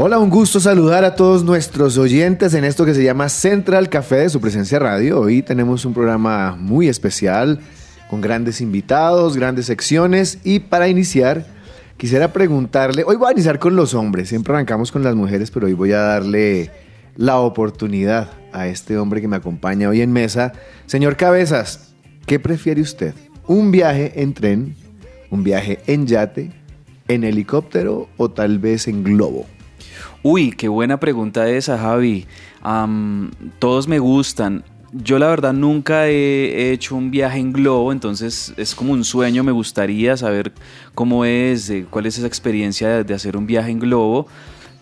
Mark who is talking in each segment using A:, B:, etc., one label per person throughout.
A: Hola, un gusto saludar a todos nuestros oyentes en esto que se llama Central Café de su presencia radio. Hoy tenemos un programa muy especial con grandes invitados, grandes secciones y para iniciar quisiera preguntarle, hoy voy a iniciar con los hombres, siempre arrancamos con las mujeres, pero hoy voy a darle la oportunidad a este hombre que me acompaña hoy en mesa. Señor Cabezas, ¿qué prefiere usted? ¿Un viaje en tren, un viaje en yate, en helicóptero o tal vez en globo?
B: Uy, qué buena pregunta esa, Javi. Todos me gustan. Yo la verdad nunca he hecho un viaje en globo, entonces es como un sueño, me gustaría saber cómo es, eh, cuál es esa experiencia de hacer un viaje en globo,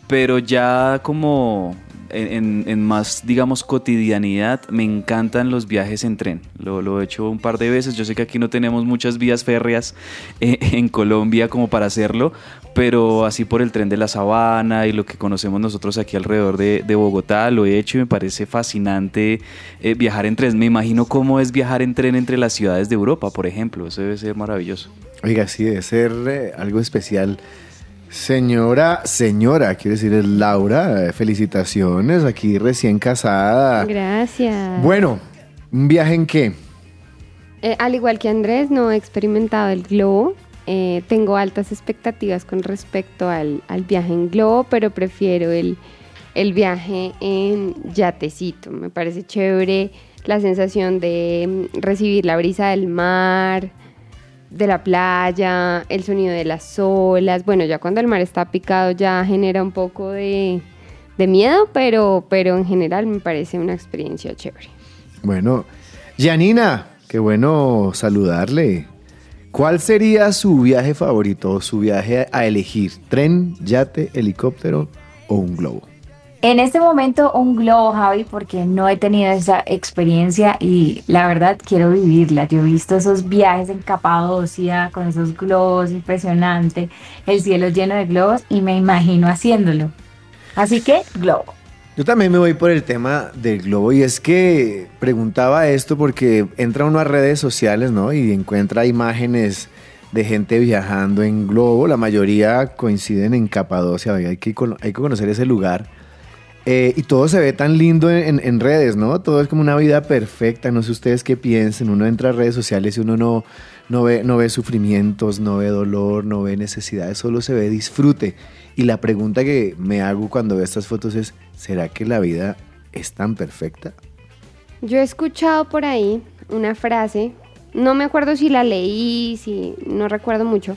B: pero ya como en, en- en más, digamos, cotidianidad, me encantan los viajes en tren. Lo, lo he hecho un par de veces, yo sé que aquí no tenemos muchas vías férreas eh, en Colombia como para hacerlo, pero así por el tren de la Sabana y lo que conocemos nosotros aquí alrededor de, de Bogotá, lo he hecho y me parece fascinante eh, viajar en tren. Me imagino cómo es viajar en tren entre las ciudades de Europa, por ejemplo. Eso debe ser maravilloso.
A: Oiga, sí, debe ser eh, algo especial. Señora, señora, quiere decir es Laura, eh, felicitaciones, aquí recién casada.
C: Gracias.
A: Bueno, ¿un viaje en qué?
C: Eh, al igual que Andrés, no he experimentado el globo. Eh, tengo altas expectativas con respecto al, al viaje en globo, pero prefiero el, el viaje en yatecito. Me parece chévere la sensación de mm, recibir la brisa del mar, de la playa, el sonido de las olas. Bueno, ya cuando el mar está picado ya genera un poco de, de miedo, pero, pero en general me parece una experiencia chévere.
A: Bueno, Janina, qué bueno saludarle. ¿Cuál sería su viaje favorito, su viaje a elegir? ¿Tren, yate, helicóptero o un globo?
D: En este momento un globo, Javi, porque no he tenido esa experiencia y la verdad quiero vivirla. Yo he visto esos viajes en Capadocia con esos globos impresionante, el cielo lleno de globos y me imagino haciéndolo. Así que globo.
A: Yo también me voy por el tema del globo y es que preguntaba esto porque entra uno a redes sociales, ¿no? Y encuentra imágenes de gente viajando en globo, la mayoría coinciden en Capadocia, hay que conocer ese lugar. Eh, y todo se ve tan lindo en, en- redes, ¿no? Todo es como una vida perfecta, no sé ustedes qué piensen, uno entra a redes sociales y uno no, no, ve, no ve sufrimientos, no ve dolor, no ve necesidades, solo se ve disfrute. Y la pregunta que me hago cuando veo estas fotos es, ¿será que la vida es tan perfecta?
C: Yo he escuchado por ahí una frase, no me acuerdo si la leí, si no recuerdo mucho,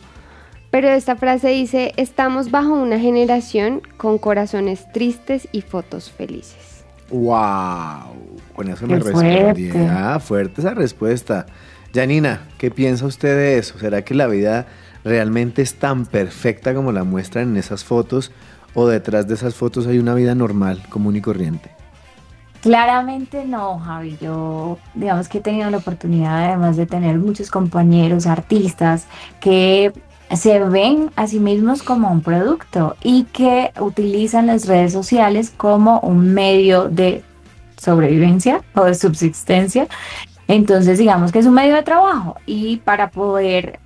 C: pero esta frase dice, estamos bajo una generación con corazones tristes y fotos felices.
A: ¡Wow! Con eso me respondí.
D: fuerte.
A: Ah, fuerte esa respuesta. Janina, ¿qué piensa usted de eso? ¿Será que la vida realmente es tan perfecta como la muestran en esas fotos? ¿O detrás de esas fotos hay una vida normal, común y corriente?
D: Claramente no, Javi. Yo, digamos que he tenido la oportunidad, además de tener muchos compañeros artistas que se ven a sí mismos como un producto y que utilizan las redes sociales como un medio de sobrevivencia o de subsistencia. Entonces, digamos que es un medio de trabajo y para poder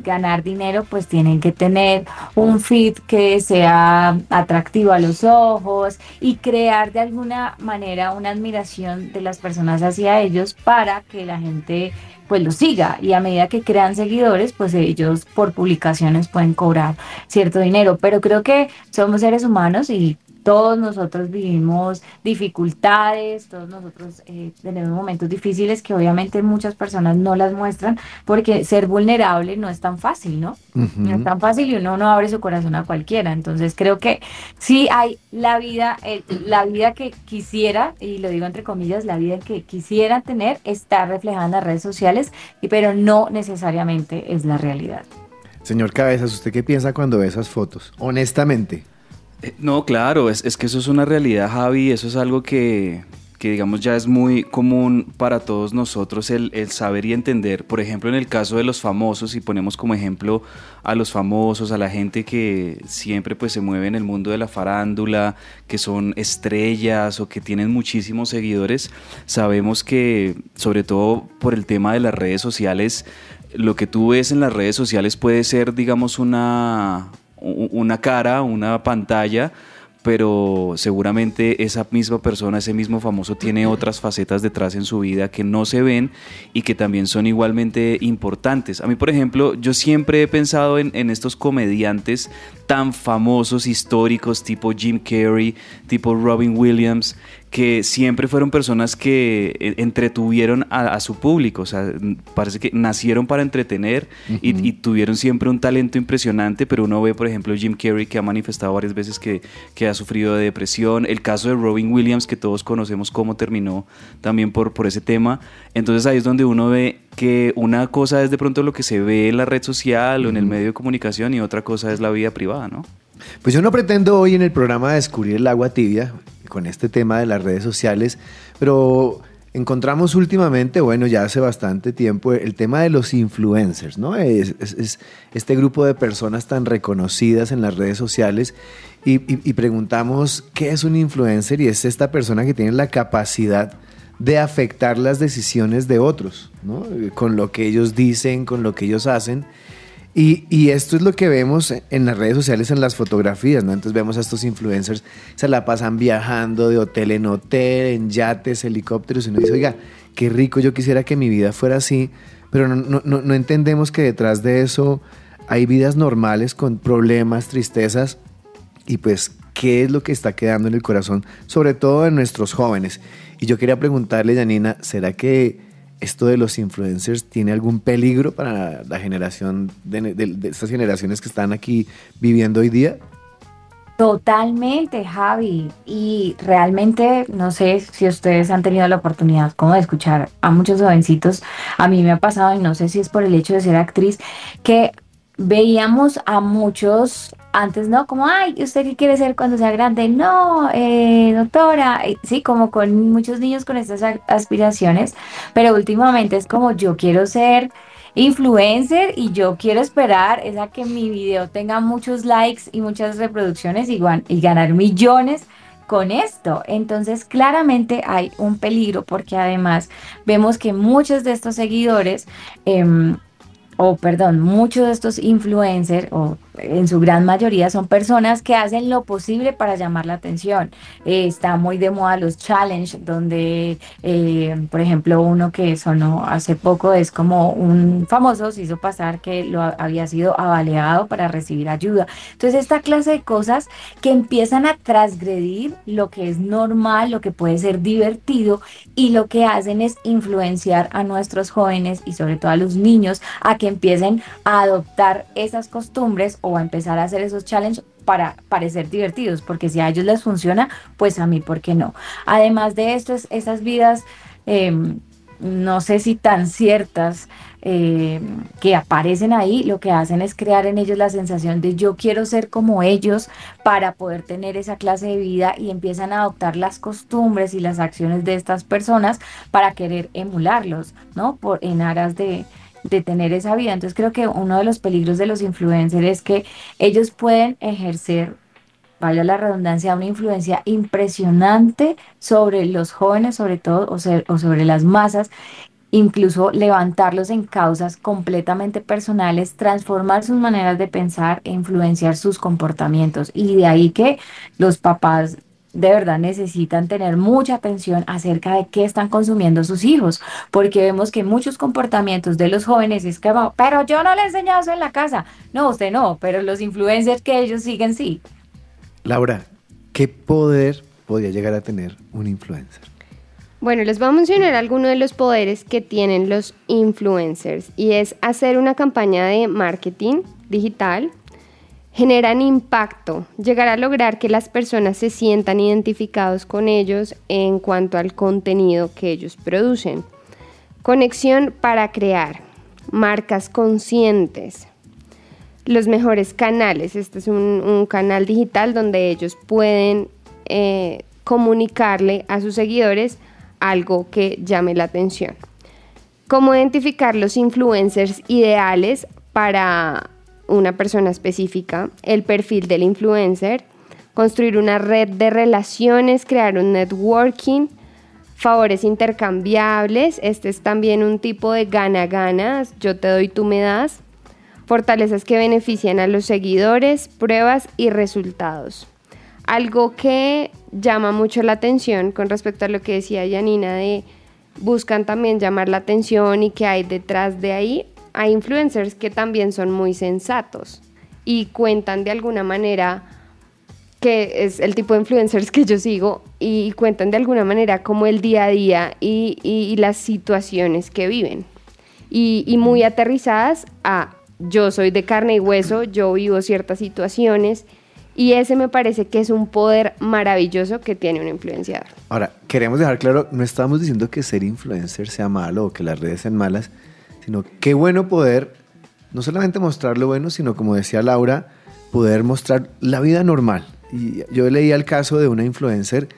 D: ganar dinero, pues tienen que tener un feed que sea atractivo a los ojos y crear de alguna manera una admiración de las personas hacia ellos para que la gente pues los siga. Y a medida que crean seguidores, pues ellos por publicaciones pueden cobrar cierto dinero, pero creo que somos seres humanos y todos nosotros vivimos dificultades, todos nosotros eh, tenemos momentos difíciles que obviamente muchas personas no las muestran porque ser vulnerable no es tan fácil, ¿no? No es tan fácil y uno no abre su corazón a cualquiera. Entonces creo que sí hay la vida, el- la vida que quisiera, y lo digo entre comillas, la vida que quisiera tener está reflejada en las redes sociales, pero no necesariamente es la realidad.
A: Señor Cabezas, ¿usted qué piensa cuando ve esas fotos? Honestamente.
B: Eh, No, claro, es, es que eso es una realidad, Javi, eso es algo que, que digamos ya es muy común para todos nosotros el, saber y entender. Por ejemplo, en el caso de los famosos, si ponemos como ejemplo a los famosos, a la gente que siempre pues se mueve en el mundo de la farándula, que son estrellas o que tienen muchísimos seguidores, sabemos que sobre todo por el tema de las redes sociales, lo que tú ves en las redes sociales puede ser digamos una, una cara, una pantalla, pero seguramente esa misma persona, ese mismo famoso tiene otras facetas detrás en su vida que no se ven y que también son igualmente importantes. A mí, por ejemplo, yo siempre he pensado en, en estos comediantes tan famosos, históricos, tipo Jim Carrey, tipo Robin Williams, que siempre fueron personas que eh, entretuvieron a, su público, o sea, parece que nacieron para entretener y, tuvieron siempre un talento impresionante, pero uno ve, por ejemplo, Jim Carrey que ha manifestado varias veces que, que, ha sufrido de depresión, el caso de Robin Williams, que todos conocemos cómo terminó también por, por ese tema, entonces ahí es donde uno ve que una cosa es de pronto lo que se ve en la red social o en el medio de comunicación y otra cosa es la vida privada, ¿no?
A: Pues yo no pretendo hoy en el programa descubrir el agua tibia con este tema de las redes sociales, pero encontramos últimamente, bueno, ya hace bastante tiempo, el tema de los influencers, ¿no? Es, este grupo de personas tan reconocidas en las redes sociales y, preguntamos qué es un influencer y es esta persona que tiene la capacidad de afectar las decisiones de otros, ¿no? Con lo que ellos dicen, con lo que ellos hacen. Y, esto es lo que vemos en las redes sociales, en las fotografías, ¿no? Entonces vemos a estos influencers, se la pasan viajando de hotel en hotel, en yates, helicópteros, y uno dice, oiga, qué rico, yo quisiera que mi vida fuera así, pero no, no entendemos que detrás de eso hay vidas normales con problemas, tristezas, y pues, ¿qué es lo que está quedando en el corazón, sobre todo en nuestros jóvenes? Y yo quería preguntarle, Janina, ¿será que esto de los influencers tiene algún peligro para la generación de, estas generaciones que están aquí viviendo hoy día?
D: Totalmente, Javi. Y realmente, no sé si ustedes han tenido la oportunidad como de escuchar a muchos jovencitos. A mí me ha pasado, y no sé si es por el hecho de ser actriz, que veíamos a muchos antes, ¿no? Como, ay, ¿usted qué quiere ser cuando sea grande? No, eh, doctora, sí, como con muchos niños con estas aspiraciones, pero últimamente es como, yo quiero ser influencer y yo quiero esperar es a que mi video tenga muchos likes y muchas reproducciones y, y ganar millones con esto. Entonces, claramente hay un peligro porque además vemos que muchos de estos seguidores eh, o perdón, muchos de estos influencers, o en su gran mayoría, son personas que hacen lo posible para llamar la atención. Eh, está muy de moda los challenge, donde, eh, por ejemplo, uno que sonó hace poco es como un famoso se hizo pasar que lo había sido avaleado para recibir ayuda. Entonces, esta clase de cosas que empiezan a transgredir lo que es normal, lo que puede ser divertido, y lo que hacen es influenciar a nuestros jóvenes y sobre todo a los niños a que empiecen a adoptar esas costumbres o a empezar a hacer esos challenges para parecer divertidos, porque si a ellos les funciona, pues a mí, ¿por qué no? Además de esto, esas vidas, em, no sé si tan ciertas, em, que aparecen ahí, lo que hacen es crear en ellos la sensación de yo quiero ser como ellos para poder tener esa clase de vida y empiezan a adoptar las costumbres y las acciones de estas personas para querer emularlos, ¿no? Por, en aras de, de tener esa vida. Entonces creo que uno de los peligros de los influencers es que ellos pueden ejercer, vaya la redundancia, una influencia impresionante sobre los jóvenes, sobre todo, o, o sobre las masas, incluso levantarlos en causas completamente personales, transformar sus maneras de pensar e influenciar sus comportamientos. Y de ahí que los papás de verdad necesitan tener mucha atención acerca de qué están consumiendo sus hijos, porque vemos que muchos comportamientos de los jóvenes es que, pero yo no le he enseñado eso en la casa. No, usted no, pero los influencers que ellos siguen sí.
A: Laura, ¿qué poder podría llegar a tener un influencer?
C: Bueno, les voy a mencionar algunos de los poderes que tienen los influencers y es hacer una campaña de marketing digital generan impacto, llegar a lograr que las personas se sientan identificados con ellos en cuanto al contenido que ellos producen. Conexión para crear, marcas conscientes, los mejores canales. Este es un, canal digital donde ellos pueden eh, comunicarle a sus seguidores algo que llame la atención. ¿Cómo identificar los influencers ideales para una persona específica? El perfil del influencer, construir una red de relaciones, crear un networking, favores intercambiables, este es también un tipo de gana-ganas, yo te doy, tú me das, fortalezas que benefician a los seguidores, pruebas y resultados. Algo que llama mucho la atención con respecto a lo que decía Janina de buscan también llamar la atención y que hay detrás de ahí, hay influencers que también son muy sensatos y cuentan de alguna manera que es el tipo de influencers que yo sigo y cuentan de alguna manera como el día a día y, las situaciones que viven y, y muy aterrizadas a yo soy de carne y hueso, yo vivo ciertas situaciones y ese me parece que es un poder maravilloso que tiene un influenciador.
A: Ahora, queremos dejar claro, no estamos diciendo que ser influencer sea malo o que las redes sean malas, sino qué bueno poder no solamente mostrar lo bueno, sino como decía Laura, poder mostrar la vida normal. Y yo leía el caso de una influencer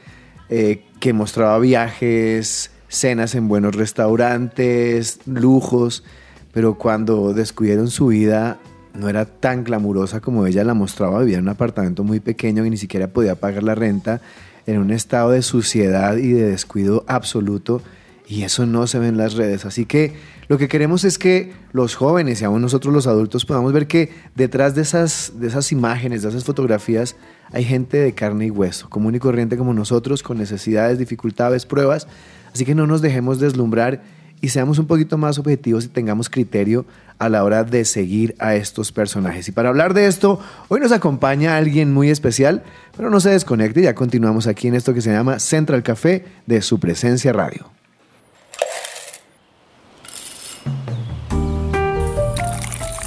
A: eh, que mostraba viajes, cenas en buenos restaurantes, lujos, pero cuando descubrieron su vida no era tan glamurosa como ella la mostraba, vivía en un apartamento muy pequeño y ni siquiera podía pagar la renta, en un estado de suciedad y de descuido absoluto, y eso no se ve en las redes. Así que lo que queremos es que los jóvenes y aún nosotros los adultos podamos ver que detrás de esas, de esas imágenes, de esas fotografías, hay gente de carne y hueso, común y corriente como nosotros, con necesidades, dificultades, pruebas. Así que no nos dejemos deslumbrar y seamos un poquito más objetivos y tengamos criterio a la hora de seguir a estos personajes. Y para hablar de esto, hoy nos acompaña alguien muy especial, pero no se desconecte, ya continuamos aquí en esto que se llama Central Café de su presencia radio.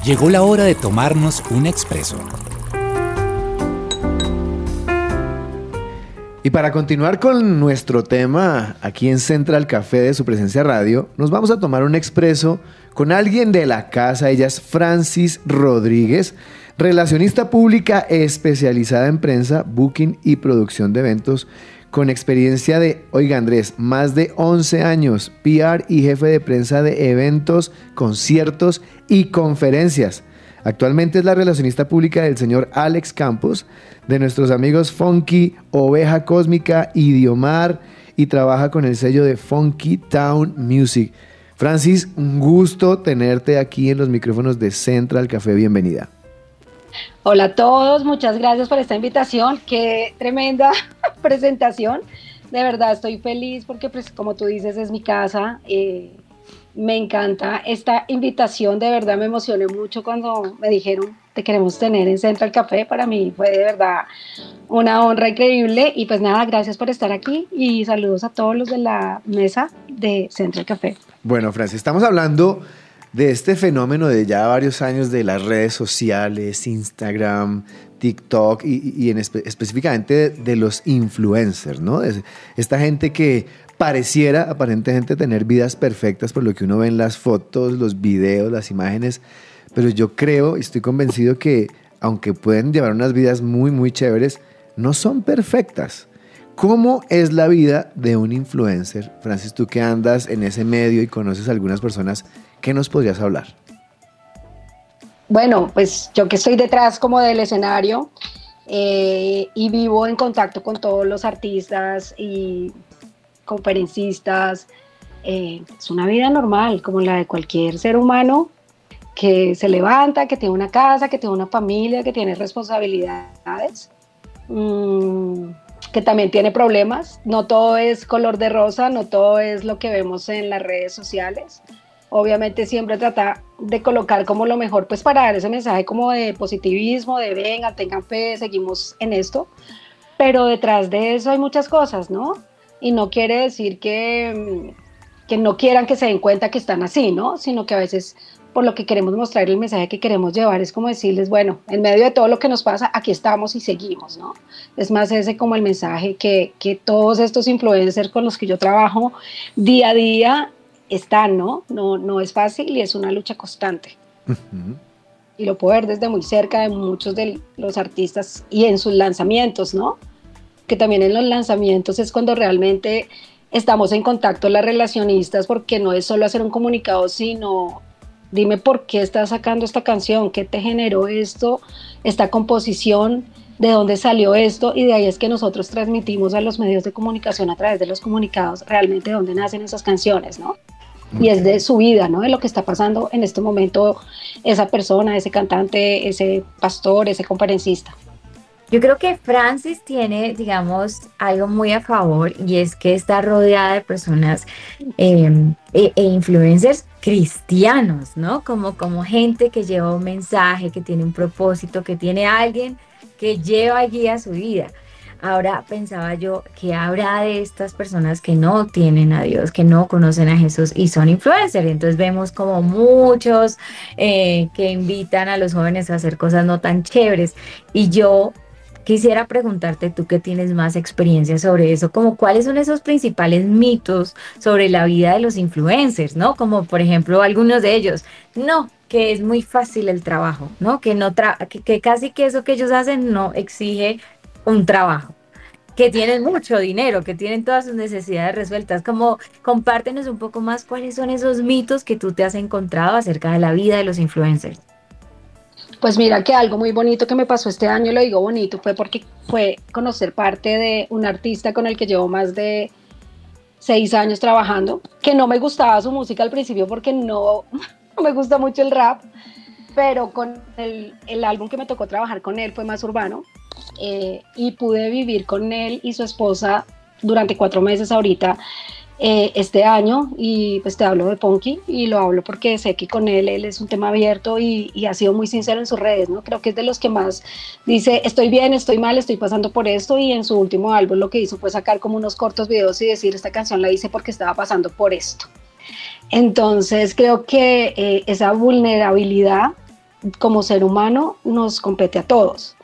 E: Llegó la hora de tomarnos un expreso
A: Y para continuar con nuestro tema aquí en Central Café de su presencia radio, nos vamos a tomar un expreso con alguien de la casa. Ella es Francis Rodríguez, relacionista pública especializada en prensa, booking y producción de eventos, con experiencia de, oiga Andrés, más de 11 años, PR y jefe de prensa de eventos, conciertos y conferencias. Actualmente es la relacionista pública del señor Alex Campos, de nuestros amigos Funky, Oveja Cósmica, Idiomar y trabaja con el sello de Funky Town Music. Francis, un gusto tenerte aquí en los micrófonos de Central Café. Bienvenida.
F: Hola a todos, muchas gracias por esta invitación. Qué tremenda presentación. De verdad estoy feliz porque, pues, como tú dices, es mi casa. Eh, me encanta esta invitación, de verdad me emocioné mucho cuando me dijeron te queremos tener en Central Café, para mí fue de verdad una honra increíble y pues nada, gracias por estar aquí y saludos a todos los de la mesa de Central Café.
A: Bueno, Francis, estamos hablando de este fenómeno de ya varios años de las redes sociales, Instagram, TikTok y, en específicamente de, los influencers, ¿no? esta gente que pareciera aparentemente tener vidas perfectas por lo que uno ve en las fotos, los videos, las imágenes, pero yo creo y estoy convencido que aunque pueden llevar unas vidas muy, muy chéveres, no son perfectas. ¿Cómo es la vida de un influencer? Francis, tú que andas en ese medio y conoces a algunas personas, ¿qué nos podrías hablar?
F: Bueno, pues yo que estoy detrás como del escenario eh, y vivo en contacto con todos los artistas y conferencistas. Eh, es una vida normal, como la de cualquier ser humano que se levanta, que tiene una casa, que tiene una familia, que tiene responsabilidades, mm, que también tiene problemas. No todo es color de rosa, no todo es lo que vemos en las redes sociales. Obviamente siempre trata de colocar como lo mejor, pues para dar ese mensaje como de positivismo, de venga, tengan fe, seguimos en esto. Pero detrás de eso hay muchas cosas, ¿no? y no quiere decir que, que no quieran que se den cuenta que están así, ¿no? Sino que a veces por lo que queremos mostrar, el mensaje que queremos llevar es como decirles, bueno, en medio de todo lo que nos pasa, aquí estamos y seguimos, ¿no? Es más ese como el mensaje que, que todos estos influencers con los que yo trabajo día a día están, ¿no? No, no es fácil y es una lucha constante. Y lo puedo ver desde muy cerca de muchos de los artistas y en sus lanzamientos, ¿no? que también en los lanzamientos es cuando realmente estamos en contacto las relacionistas porque no es solo hacer un comunicado, sino dime por qué estás sacando esta canción, qué te generó esto, esta composición, de dónde salió esto y de ahí es que nosotros transmitimos a los medios de comunicación a través de los comunicados realmente de dónde nacen esas canciones, ¿no? Y es de su vida, ¿no? De lo que está pasando en este momento esa persona, ese cantante, ese pastor, ese conferencista.
D: Yo creo que Francis tiene, digamos, algo muy a favor y es que está rodeada de personas em, e, e, influencers cristianos, ¿no? Como, como gente que lleva un mensaje, que tiene un propósito, que tiene alguien que lleva allí a su vida. Ahora pensaba yo, ¿qué habrá de estas personas que no tienen a Dios, que no conocen a Jesús y son influencers? Entonces vemos como muchos eh, que invitan a los jóvenes a hacer cosas no tan chéveres. Y yo Quisiera preguntarte, tú que tienes más experiencia sobre eso, como cuáles son esos principales mitos sobre la vida de los influencers, ¿no? Como por ejemplo algunos de ellos, no, que es muy fácil el trabajo, ¿no? Que, no que, casi que eso que ellos hacen no exige un trabajo que tienen mucho dinero, que tienen todas sus necesidades resueltas. Como compártenos un poco más cuáles son esos mitos que tú te has encontrado acerca de la vida de los influencers.
F: Pues mira que algo muy bonito que me pasó este año, lo digo bonito, fue porque fue conocer parte de un artista con el que llevo más de seis años trabajando, que no me gustaba su música al principio porque no, me gusta mucho el rap, pero con el, álbum que me tocó trabajar con él fue más urbano eh, y pude vivir con él y su esposa durante cuatro meses ahorita eh, este año y pues te hablo de Ponky y lo hablo porque sé que con él él es un tema abierto y, ha sido muy sincero en sus redes, ¿no? Creo que es de los que más dice estoy bien, estoy mal, estoy pasando por esto y en su último álbum lo que hizo fue sacar como unos cortos videos y decir esta canción la hice porque estaba pasando por esto. Entonces creo que eh, esa vulnerabilidad como ser humano nos compete a todos.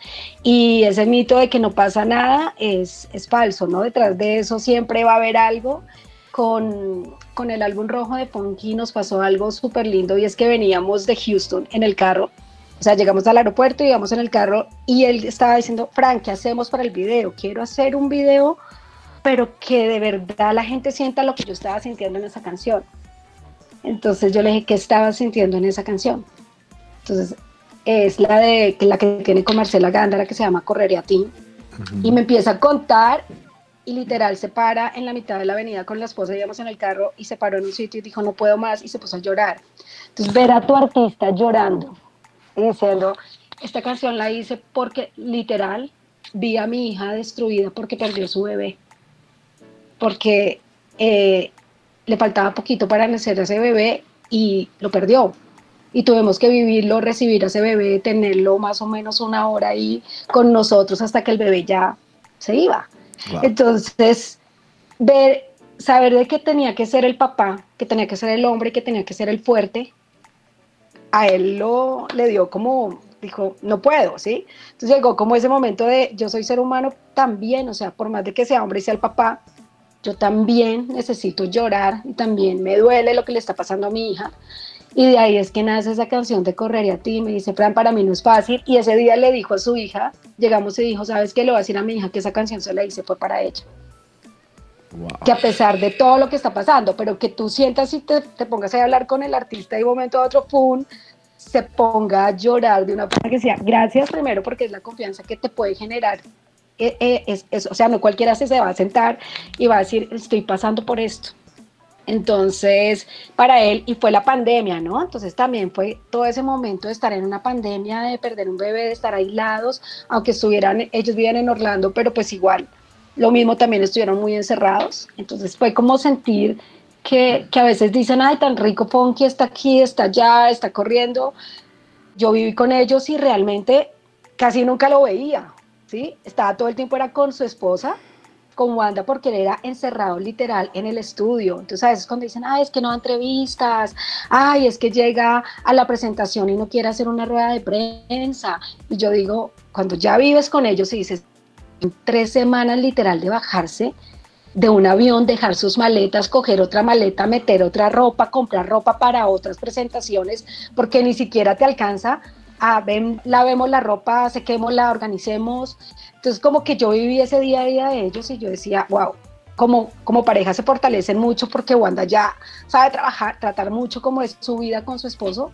F: Y ese mito de que no pasa nada es, es falso, ¿no? Detrás de eso siempre va a haber algo con, con el álbum rojo de Punky nos pasó algo súper lindo y es que veníamos de Houston en el carro. O sea, llegamos al aeropuerto y íbamos en el carro y él estaba diciendo, Frank, ¿qué hacemos para el video? Quiero hacer un video, pero que de verdad la gente sienta lo que yo estaba sintiendo en esa canción. Entonces yo le dije, ¿qué estaba sintiendo en esa canción? Entonces es la de la que tiene con Marcela Gándara que se llama Correr a ti. Y me empieza a contar y literal se para en la mitad de la avenida con la esposa, íbamos en el carro y se paró en un sitio y dijo no puedo más y se puso a llorar. Entonces ver a tu artista llorando y diciendo, esta canción la hice porque literal vi a mi hija destruida porque perdió su bebé, porque eh, le faltaba poquito para nacer a ese bebé y lo perdió. Y tuvimos que vivirlo, recibir a ese bebé, tenerlo más o menos una hora ahí con nosotros hasta que el bebé ya se iba. Entonces, ver, saber de que tenía que ser el papá, que tenía que ser el hombre, que tenía que ser el fuerte, a él lo le dio como, dijo, no puedo, ¿sí? Entonces llegó como ese momento de, yo soy ser humano también, o sea, por más de que sea hombre y sea el papá, yo también necesito llorar y también me duele lo que le está pasando a mi hija. Y de ahí es que nace esa canción de Correr a ti. Me dice, Fran, para mí no es fácil. Y ese día le dijo a su hija, llegamos y dijo, ¿sabes qué? Le voy a decir a mi hija que esa canción se la hice fue para ella. Que a pesar de todo lo que está pasando, pero que tú sientas y te, te pongas a hablar con el artista y de un momento a otro, ¡pum! se ponga a llorar de una forma que sea, gracias primero porque es la confianza que te puede generar. Eh, eh, es, o sea, no cualquiera se, se va a sentar y va a decir, estoy pasando por esto entonces, para él, y fue la pandemia, ¿no? Entonces también fue todo ese momento de estar en una pandemia, de perder un bebé, de estar aislados, aunque estuvieran, ellos vivían en Orlando, pero pues igual, lo mismo también estuvieron muy encerrados. Entonces fue como sentir que, que a veces dicen, ay, tan rico Ponky está aquí, está allá, está corriendo. Yo viví con ellos y realmente casi nunca lo veía, ¿sí? Estaba todo el tiempo, era con su esposa, con Wanda porque él era encerrado literal en el estudio. Entonces a veces cuando dicen, ay, es que no da entrevistas, ay, es que llega a la presentación y no quiere hacer una rueda de prensa. Y yo digo, cuando ya vives con ellos y dices, tres semanas literal de bajarse de un avión, dejar sus maletas, coger otra maleta, meter otra ropa, comprar ropa para otras presentaciones, porque ni siquiera te alcanza a ven, lavemos la ropa, sequemos, la organicemos. Entonces como que yo viví ese día a día de ellos y yo decía, wow, como, como pareja se fortalecen mucho porque Wanda ya sabe trabajar, tratar mucho como es su vida con su esposo,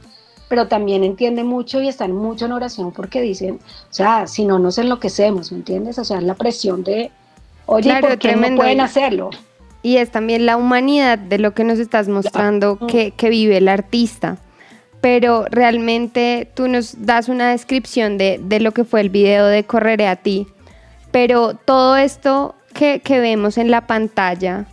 F: pero también entiende mucho y están mucho en oración porque dicen, o sea, si no nos enloquecemos, ¿me entiendes? O sea, la presión de, oye,
C: Claro,
F: ¿por qué no pueden hacerlo?
C: Y es también la humanidad de lo que nos estás mostrando que, que vive el artista. Pero realmente tú nos das una descripción de, de lo que fue el video de Correré a ti. Pero todo esto que, que vemos en la pantalla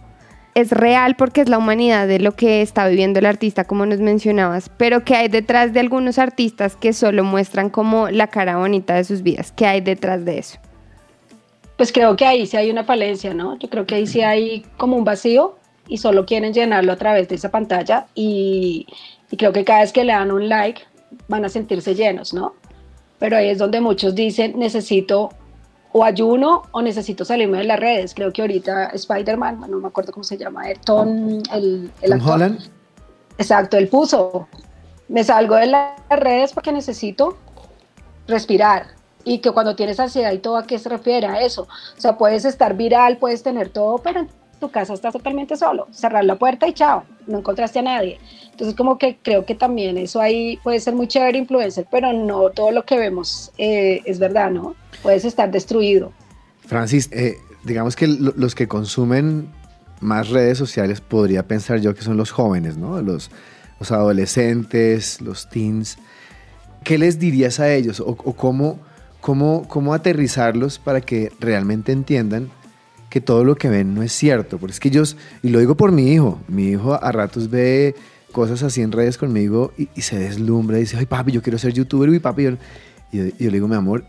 C: es real porque es la humanidad de lo que está viviendo el artista, como nos mencionabas. Pero que hay detrás de algunos artistas que solo muestran como la cara bonita de sus vidas? ¿Qué hay detrás de eso?
F: Pues creo que ahí sí hay una falencia, ¿no? Yo creo que ahí sí hay como un vacío y solo quieren llenarlo a través de esa pantalla y, y creo que cada vez que le dan un like van a sentirse llenos, ¿no? Pero ahí es donde muchos dicen necesito o ayuno o necesito salirme de las redes. Creo que ahorita Spider-Man, no me acuerdo cómo se llama, Tom, el, el
A: Tom
F: actor.
A: Holland.
F: Exacto, él puso, me salgo de las redes porque necesito respirar. Y que cuando tienes ansiedad y todo, ¿a qué se refiere a eso? O sea, puedes estar viral, puedes tener todo, pero tu casa estás totalmente solo. Cerrar la puerta y chao, no encontraste a nadie. Entonces, como que creo que también eso ahí puede ser muy chévere influencer, pero no todo lo que vemos eh, es verdad, ¿no? Puedes estar destruido.
A: Francis, eh, digamos que lo- los que consumen más redes sociales podría pensar yo que son los jóvenes, ¿no? Los, los adolescentes, los teens. ¿Qué les dirías a ellos o, o cómo, cómo, cómo aterrizarlos para que realmente entiendan que todo lo que ven no es cierto? Porque es que ellos, y lo digo por mi hijo, mi hijo a ratos ve cosas así en redes conmigo y, se deslumbra y dice, ay papi, yo quiero ser youtuber, y papi, yo, y yo- yo le digo, mi amor,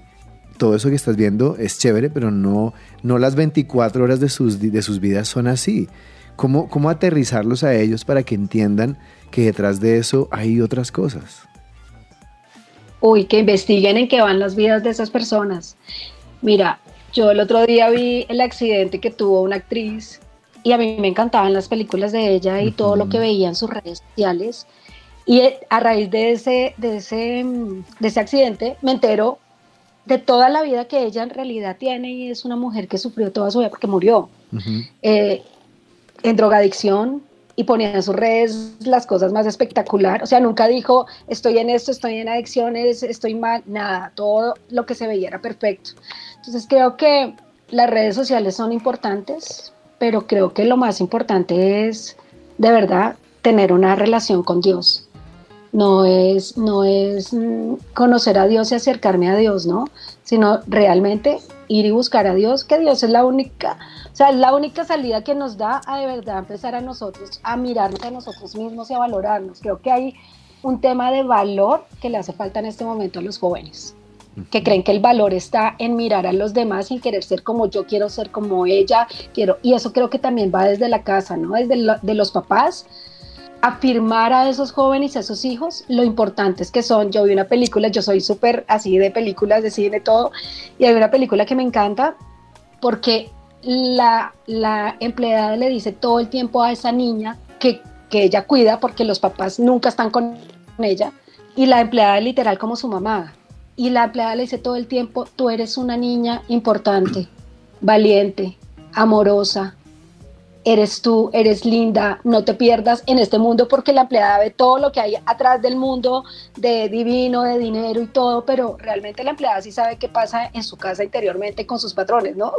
A: todo eso que estás viendo es chévere, pero no, no las 24 horas de sus, de sus vidas son así. ¿Cómo, ¿Cómo aterrizarlos a ellos para que entiendan que detrás de eso hay otras cosas?
F: Uy, que investiguen en qué van las vidas de esas personas. Mira, yo el otro día vi el accidente que tuvo una actriz y a mí me encantaban las películas de ella y todo lo que veía en sus redes sociales. Y eh, a raíz de ese, de ese, mm, de ese accidente me entero de toda la vida que ella en realidad tiene y es una mujer que sufrió toda su vida porque murió eh, en drogadicción y ponía en sus redes las cosas más espectacular. O sea, nunca dijo, estoy en esto, estoy en adicciones, estoy mal, nada. Todo lo que se veía era perfecto. Entonces creo que las redes sociales son importantes, pero creo que lo más importante es, de verdad, tener una relación con Dios. No es, no es mm, conocer a Dios y acercarme a Dios, ¿no? Sino realmente ir y buscar a Dios, que Dios es la única, o sea, es la única salida que nos da a de verdad empezar a nosotros, a mirarnos a nosotros mismos y a valorarnos. Creo que hay un tema de valor que le hace falta en este momento a los jóvenes, que creen que el valor está en mirar a los demás sin querer ser como yo quiero ser como ella, quiero, y eso creo que también va desde la casa, ¿no? Desde lo- de los papás, afirmar a esos jóvenes, a esos hijos, lo importantes que son. Yo vi una película, yo soy súper así de películas, de cine, todo, y hay una película que me encanta porque la, la empleada le dice todo el tiempo a esa niña que, que ella cuida porque los papás nunca están con ella, y la empleada literal como su mamá. Y la empleada le dice todo el tiempo, tú eres una niña importante, valiente, amorosa, eres tú, eres linda, no te pierdas en este mundo porque la empleada ve todo lo que hay atrás del mundo de divino, de dinero y todo, pero realmente la empleada sí sabe qué pasa en su casa interiormente con sus patrones, ¿no?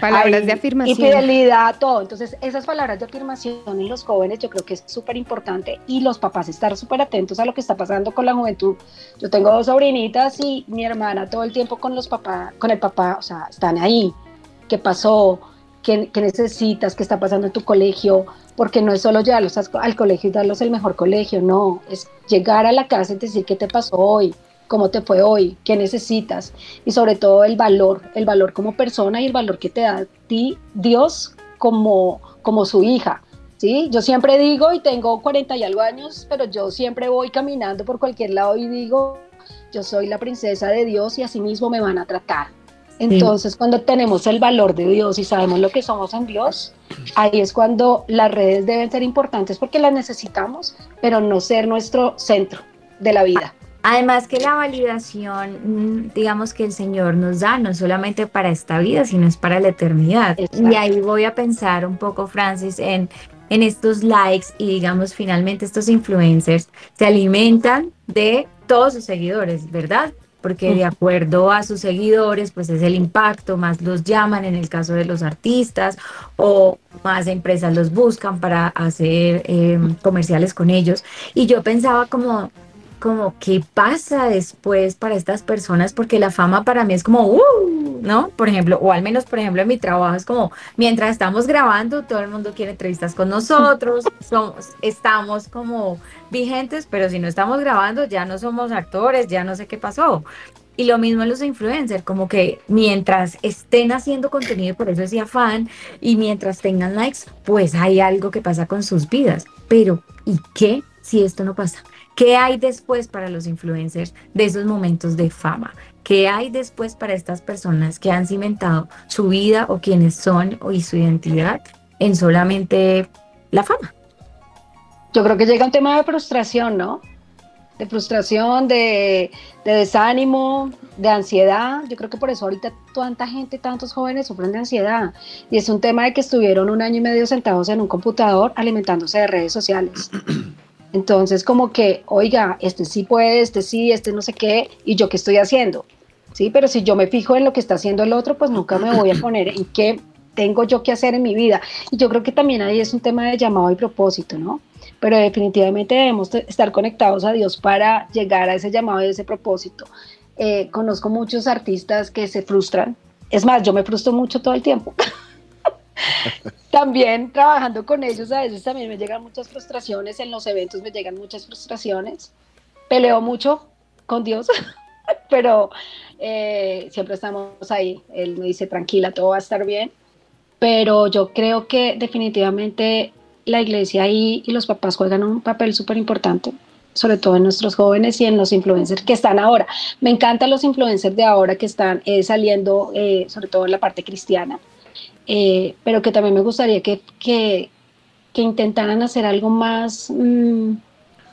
C: Palabras
F: Ahí,
C: de afirmación.
F: Y fidelidad, todo. Entonces, esas palabras de afirmación en los jóvenes yo creo que es súper importante y los papás estar súper atentos a lo que está pasando con la juventud. Yo tengo dos sobrinitas y mi hermana todo el tiempo con los papás, con el papá, o sea, están ahí. ¿Qué pasó? ¿Qué, necesitas? ¿Qué está pasando en tu colegio? Porque no es solo llevarlos al, al colegio y darlos el mejor colegio, no, es llegar a la casa y decir qué te pasó hoy, cómo te fue hoy, qué necesitas y sobre todo el valor, el valor como persona y el valor que te da a ti Dios como, como su hija. ¿sí? Yo siempre digo, y tengo 40 y algo años, pero yo siempre voy caminando por cualquier lado y digo, yo soy la princesa de Dios y así mismo me van a tratar. Entonces, cuando tenemos el valor de Dios y sabemos lo que somos en Dios, ahí es cuando las redes deben ser importantes porque las necesitamos, pero no ser nuestro centro de la vida.
D: Además que la validación, mm, digamos que el Señor nos da no solamente para esta vida, sino es para la eternidad. Y ahí voy a pensar un poco, Francis, en, en estos likes y digamos finalmente estos influencers se alimentan de todos sus seguidores, ¿verdad? Porque de acuerdo a sus seguidores, pues es el impacto, más los llaman en el caso de los artistas o más empresas los buscan para hacer em, comerciales con ellos. Y yo pensaba como, como qué pasa después para estas personas, porque la fama para mí es como, uh, ¿no? Por ejemplo, o al menos, por ejemplo, en mi trabajo es como, mientras estamos grabando, todo el mundo quiere entrevistas con nosotros, somos, estamos como vigentes, pero si no estamos grabando, ya no somos actores, ya no sé qué pasó. Y lo mismo en los influencers, como que mientras estén haciendo contenido, por eso decía fan, y mientras tengan likes, pues hay algo que pasa con sus vidas. Pero, ¿y qué si esto no pasa? ¿Qué hay después para los influencers de esos momentos de fama? ¿Qué hay después para estas personas que han cimentado su vida o quienes son y su identidad en solamente la fama?
F: Yo creo que llega un tema de frustración, ¿no? De frustración, de, de desánimo, de ansiedad. Yo creo que por eso ahorita tanta gente, tantos jóvenes sufren de ansiedad. Y es un tema de que estuvieron un año y medio sentados en un computador alimentándose de redes sociales. Entonces, como que, oiga, este sí puede, este sí, este no sé qué, y yo qué estoy haciendo. Sí, pero si yo me fijo en lo que está haciendo el otro, pues nunca me voy a poner en qué tengo yo que hacer en mi vida. Y yo creo que también ahí es un tema de llamado y propósito, ¿no? Pero definitivamente debemos estar conectados a Dios para llegar a ese llamado y ese propósito. Eh, conozco muchos artistas que se frustran. Es más, yo me frustro mucho todo el tiempo. también trabajando con ellos a veces también me llegan muchas frustraciones, en los eventos me llegan muchas frustraciones, peleo mucho con Dios, pero eh, siempre estamos ahí, Él me dice tranquila, todo va a estar bien, pero yo creo que definitivamente la iglesia y, y los papás juegan un papel súper importante sobre todo en nuestros jóvenes y en los influencers que están ahora. Me encantan los influencers de ahora que están eh, saliendo, eh, sobre todo en la parte cristiana. Eh, pero que también me gustaría que, que, que intentaran hacer algo más, mm,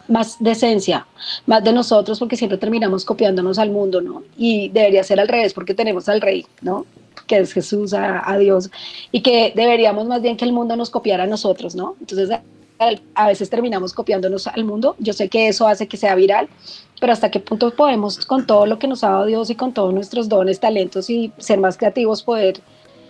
F: más de esencia, más de nosotros, porque siempre terminamos copiándonos al mundo, ¿no? Y debería ser al revés, porque tenemos al rey, ¿no? Que es Jesús, a, a Dios, y que deberíamos más bien que el mundo nos copiara a nosotros, ¿no? Entonces, a veces terminamos copiándonos al mundo. Yo sé que eso hace que sea viral, pero hasta qué punto podemos, con todo lo que nos ha dado Dios y con todos nuestros dones, talentos y ser más creativos, poder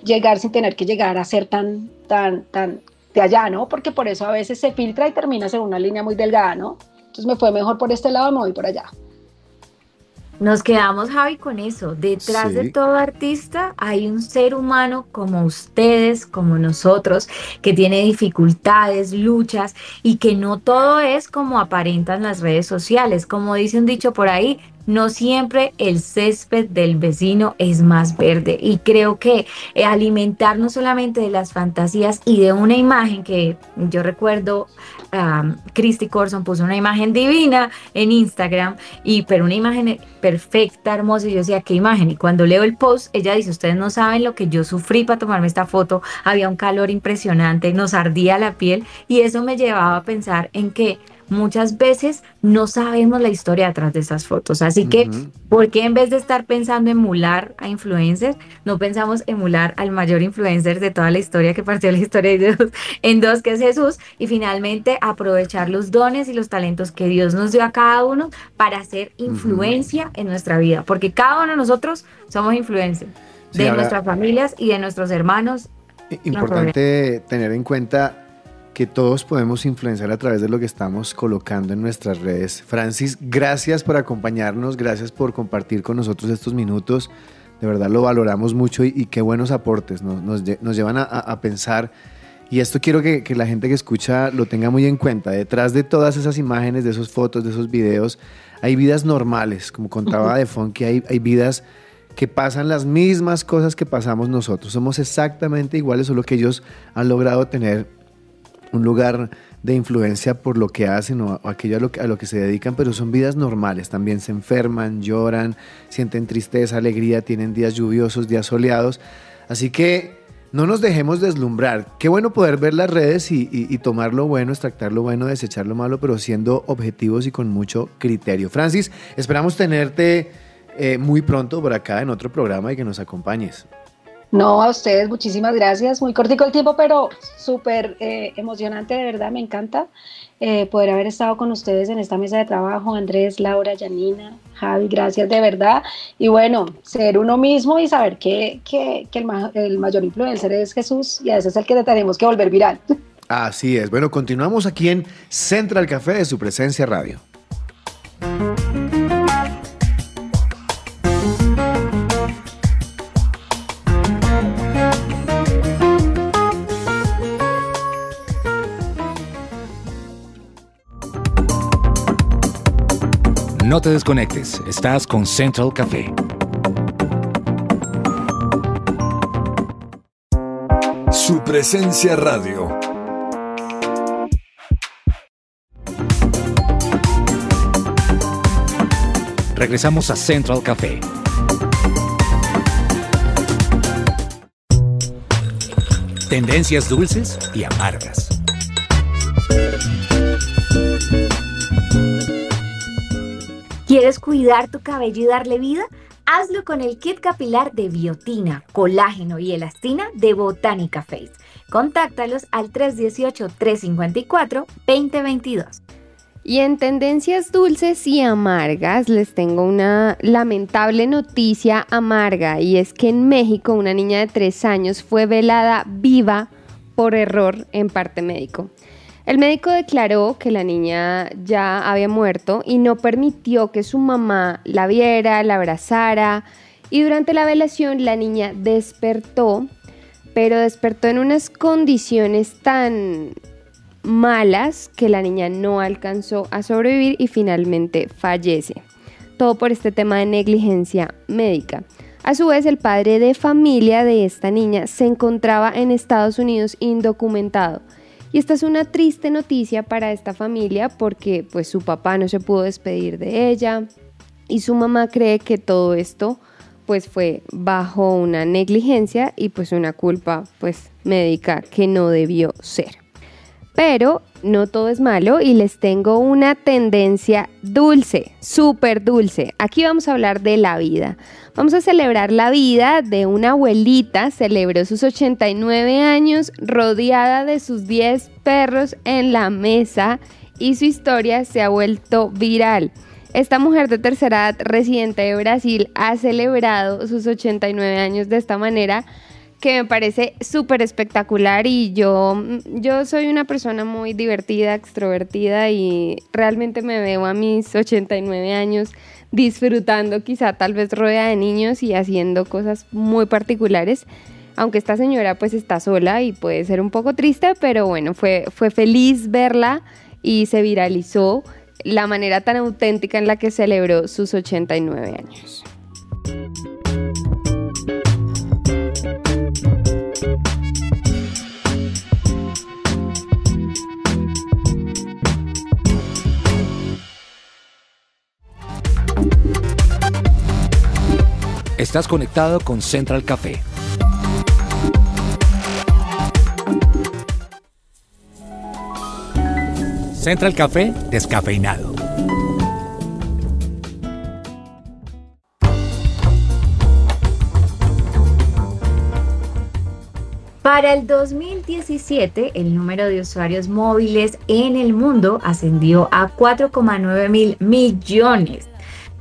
F: llegar sin tener que llegar a ser tan, tan, tan de allá, ¿no? Porque por eso a veces se filtra y terminas en una línea muy delgada, ¿no? Entonces me fue mejor por este lado, me voy por allá.
D: Nos quedamos, Javi, con eso. Detrás de todo artista hay un ser humano como ustedes, como nosotros, que tiene dificultades, luchas y que no todo es como aparentan las redes sociales. Como dice un dicho por ahí, no siempre el césped del vecino es más verde. Y creo que eh, alimentar no solamente de las fantasías y de una imagen que yo recuerdo, Christy Corson puso una imagen divina en Instagram, y pero una imagen perfecta, hermosa. Y yo decía, ¿qué imagen? Y cuando leo el post, ella dice, ustedes no saben lo que yo sufrí para tomarme esta foto. Había un calor impresionante, nos ardía la piel y eso me llevaba a pensar en que muchas veces no sabemos la historia detrás de esas fotos. Así que, ¿por qué en vez de estar pensando emular a influencers, no pensamos emular al mayor influencer de toda la historia que partió la historia de Dios en dos, que es Jesús, y finalmente aprovechar los dones y los talentos que Dios nos dio a cada uno para hacer influencia en nuestra vida? Porque cada uno de nosotros somos influencers de nuestras familias y de nuestros hermanos.
A: Importante tener en cuenta que todos podemos influenciar a través de lo que estamos colocando en nuestras redes. Francis, gracias por acompañarnos, gracias por compartir con nosotros estos minutos. De verdad lo valoramos mucho y, qué buenos aportes nos, nos, llevan a, pensar. Y esto quiero que, que, la gente que escucha lo tenga muy en cuenta. Detrás de todas esas imágenes, de esas fotos, de esos videos, hay vidas normales. Como contaba de que hay, hay vidas que pasan las mismas cosas que pasamos nosotros. Somos exactamente iguales, solo que ellos han logrado tener un lugar de influencia por lo que hacen o aquello a lo, que se dedican, pero son vidas normales. También se enferman, lloran, sienten tristeza, alegría, tienen días lluviosos, días soleados. Así que no nos dejemos deslumbrar. Qué bueno poder ver las redes y, y, tomar lo bueno, extractar lo bueno, desechar lo malo, pero siendo objetivos y con mucho criterio. Francis, esperamos tenerte eh, muy pronto por acá en otro programa y que nos acompañes.
F: No, a ustedes muchísimas gracias. Muy cortico el tiempo, pero súper eh, emocionante, de verdad, me encanta eh, poder haber estado con ustedes en esta mesa de trabajo. Andrés, Laura, Janina, Javi, gracias de verdad. Y bueno, ser uno mismo y saber que, que, que el, el, mayor influencer es Jesús y a ese es el que tenemos que volver viral.
A: Así es. Bueno, continuamos aquí en Central Café de su presencia radio.
E: No te desconectes, estás con Central Café.
G: Su presencia radio.
E: Regresamos a Central Café. Tendencias dulces y amargas.
D: ¿Quieres cuidar tu cabello y darle vida? Hazlo con el kit capilar de biotina, colágeno y elastina de Botánica Face. Contáctalos al 318-354-2022.
C: Y en tendencias dulces y amargas les tengo una lamentable noticia amarga y es que en México una niña de 3 años fue velada viva por error en parte médico. El médico declaró que la niña ya había muerto y no permitió que su mamá la viera, la abrazara y durante la velación la niña despertó, pero despertó en unas condiciones tan malas que la niña no alcanzó a sobrevivir y finalmente fallece. Todo por este tema de negligencia médica. A su vez, el padre de familia de esta niña se encontraba en Estados Unidos indocumentado y esta es una triste noticia para esta familia porque pues su papá no se pudo despedir de ella y su mamá cree que todo esto pues fue bajo una negligencia y pues una culpa pues médica que no debió ser. Pero no todo es malo y les tengo una tendencia dulce, súper dulce. Aquí vamos a hablar de la vida. Vamos a celebrar la vida de una abuelita, celebró sus 89 años rodeada de sus 10 perros en la mesa y su historia se ha vuelto viral. Esta mujer de tercera edad residente de Brasil ha celebrado sus 89 años de esta manera que me parece súper espectacular y yo, yo soy una persona muy divertida, extrovertida y realmente me veo a mis 89 años disfrutando quizá tal vez rodeada de niños y haciendo cosas muy particulares. Aunque esta señora pues está sola y puede ser un poco triste, pero bueno, fue, fue feliz verla y se viralizó la manera tan auténtica en la que celebró sus 89 años.
E: Estás conectado con Central Café. Central Café descafeinado.
D: Para el 2017, el número de usuarios móviles en el mundo ascendió a 4,9 mil millones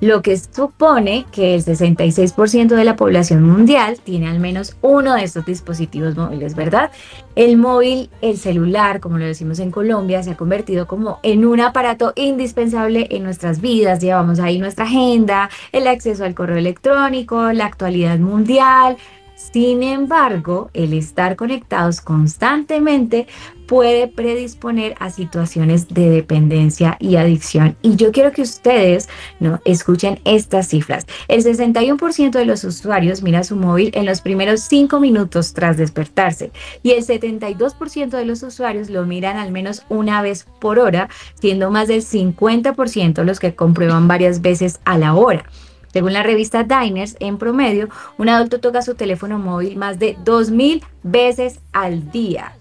D: lo que supone que el 66% de la población mundial tiene al menos uno de estos dispositivos móviles, ¿verdad? El móvil, el celular, como lo decimos en Colombia, se ha convertido como en un aparato indispensable en nuestras vidas. Llevamos ahí nuestra agenda, el acceso al correo electrónico, la actualidad mundial, sin embargo, el estar conectados constantemente puede predisponer a situaciones de dependencia y adicción. Y yo quiero que ustedes ¿no? escuchen estas cifras. El 61% de los usuarios mira su móvil en los primeros 5 minutos tras despertarse y el 72% de los usuarios lo miran al menos una vez por hora, siendo más del 50% los que comprueban varias veces a la hora. Según la revista Diners, en promedio, un adulto toca su teléfono móvil más de 2.000 veces al día.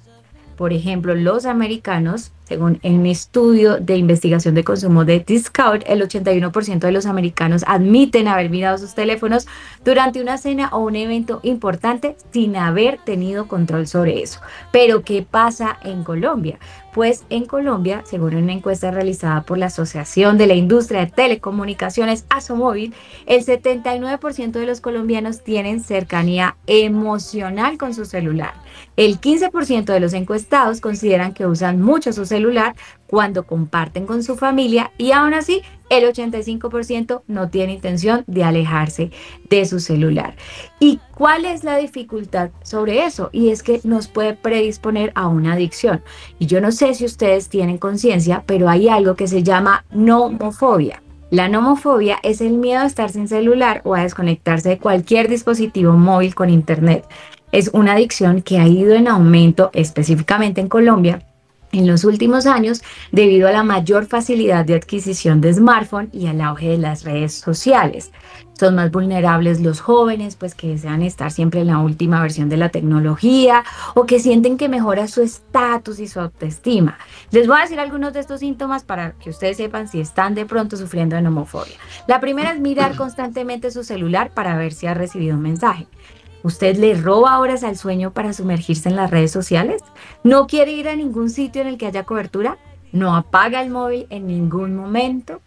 D: Por ejemplo, los americanos, según un estudio de investigación de consumo de Discount, el 81% de los americanos admiten haber mirado sus teléfonos durante una cena o un evento importante sin haber tenido control sobre eso. Pero, ¿qué pasa en Colombia? Pues en Colombia, según una encuesta realizada por la Asociación de la Industria de Telecomunicaciones, ASOMóvil, el 79% de los colombianos tienen cercanía emocional con su celular. El 15% de los encuestados consideran que usan mucho su celular cuando comparten con su familia y aún así el 85% no tiene intención de alejarse de su celular. ¿Y cuál es la dificultad sobre eso? Y es que nos puede predisponer a una adicción. Y yo no sé si ustedes tienen conciencia, pero hay algo que se llama nomofobia. La nomofobia es el miedo a estar sin celular o a desconectarse de cualquier dispositivo móvil con internet. Es una adicción que ha ido en aumento específicamente en Colombia en los últimos años debido a la mayor facilidad de adquisición de smartphone y al auge de las redes sociales. Son más vulnerables los jóvenes, pues que desean estar siempre en la última versión de la tecnología o que sienten que mejora su estatus y su autoestima. Les voy a decir algunos de estos síntomas para que ustedes sepan si están de pronto sufriendo de homofobia. La primera es mirar constantemente su celular para ver si ha recibido un mensaje. ¿Usted le roba horas al sueño para sumergirse en las redes sociales? ¿No quiere ir a ningún sitio en el que haya cobertura? ¿No apaga el móvil en ningún momento?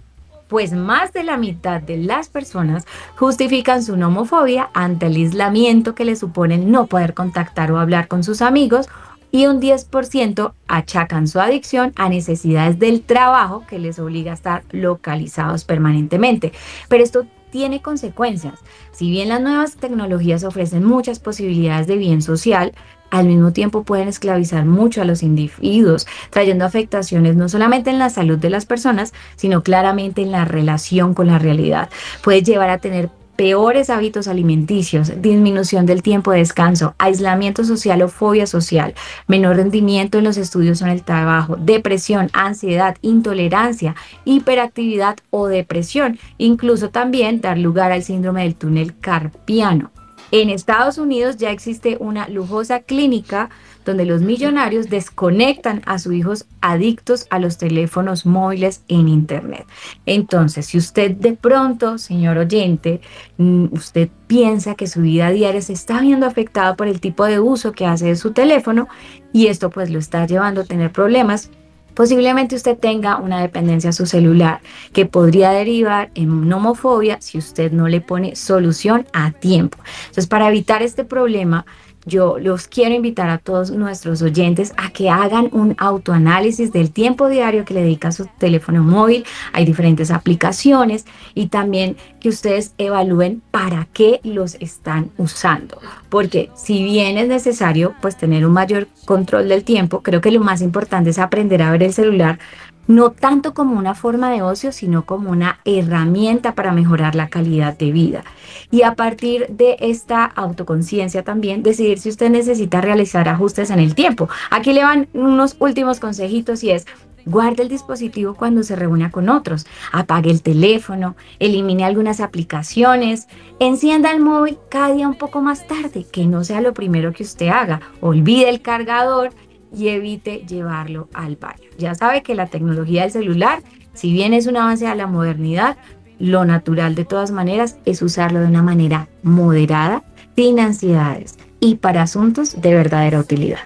D: Pues más de la mitad de las personas justifican su nomofobia ante el aislamiento que le supone no poder contactar o hablar con sus amigos y un 10% achacan su adicción a necesidades del trabajo que les obliga a estar localizados permanentemente. Pero esto tiene consecuencias. Si bien las nuevas tecnologías ofrecen muchas posibilidades de bien social, al mismo tiempo pueden esclavizar mucho a los individuos, trayendo afectaciones no solamente en la salud de las personas, sino claramente en la relación con la realidad. Puede llevar a tener peores hábitos alimenticios, disminución del tiempo de descanso, aislamiento social o fobia social, menor rendimiento en los estudios o en el trabajo, depresión, ansiedad, intolerancia, hiperactividad o depresión, incluso también dar lugar al síndrome del túnel carpiano. En Estados Unidos ya existe una lujosa clínica donde los millonarios desconectan a sus hijos adictos a los teléfonos móviles en Internet. Entonces, si usted de pronto, señor oyente, mm, usted piensa que su vida diaria se está viendo afectada por el tipo de uso que hace de su teléfono y esto pues lo está llevando a tener problemas, Posiblemente usted tenga una dependencia a su celular que podría derivar en homofobia si usted no le pone solución a tiempo. Entonces, para evitar este problema, yo los quiero invitar a todos nuestros oyentes a que hagan un autoanálisis del tiempo diario que le dedica a su teléfono móvil. Hay diferentes aplicaciones y también que ustedes evalúen para qué los están usando. Porque si bien es necesario pues tener un mayor control del tiempo, creo que lo más importante es aprender a ver el celular no tanto como una forma de ocio, sino como una herramienta para mejorar la calidad de vida. Y a partir de esta autoconciencia también, decidir si usted necesita realizar ajustes en el tiempo. Aquí le van unos últimos consejitos y es, Guarde el dispositivo cuando se reúna con otros. Apague el teléfono, elimine algunas aplicaciones, encienda el móvil cada día un poco más tarde, que no sea lo primero que usted haga. Olvide el cargador y evite llevarlo al baño. Ya sabe que la tecnología del celular, si bien es un avance a la modernidad, lo natural de todas maneras es usarlo de una manera moderada, sin ansiedades y para asuntos de verdadera utilidad.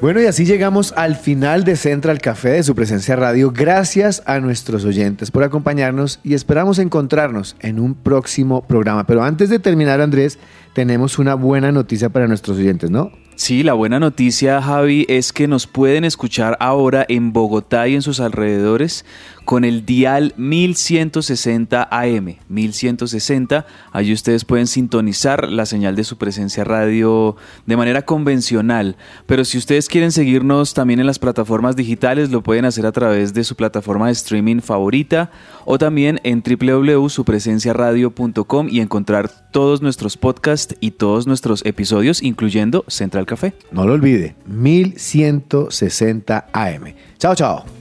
A: Bueno, y así llegamos al final de Central Café de su presencia radio. Gracias a nuestros oyentes por acompañarnos y esperamos encontrarnos en un próximo programa. Pero antes de terminar, Andrés, tenemos una buena noticia para nuestros oyentes, ¿no?
B: Sí, la buena noticia, Javi, es que nos pueden escuchar ahora en Bogotá y en sus alrededores con el dial 1160 AM, 1160. Allí ustedes pueden sintonizar la señal de su presencia radio de manera convencional. Pero si ustedes quieren seguirnos también en las plataformas digitales, lo pueden hacer a través de su plataforma de streaming favorita o también en www.supresenciaradio.com y encontrar todos nuestros podcasts y todos nuestros episodios, incluyendo Central Café.
A: No lo olvide, 1160 AM. Chao, chao.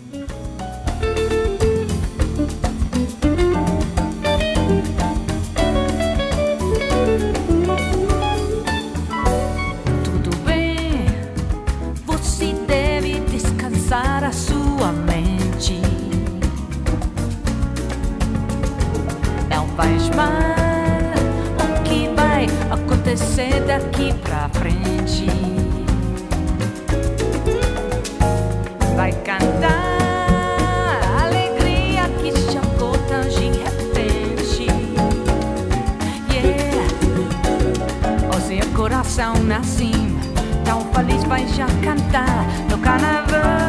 H: Coração na cima Tão feliz vai já cantar no carnaval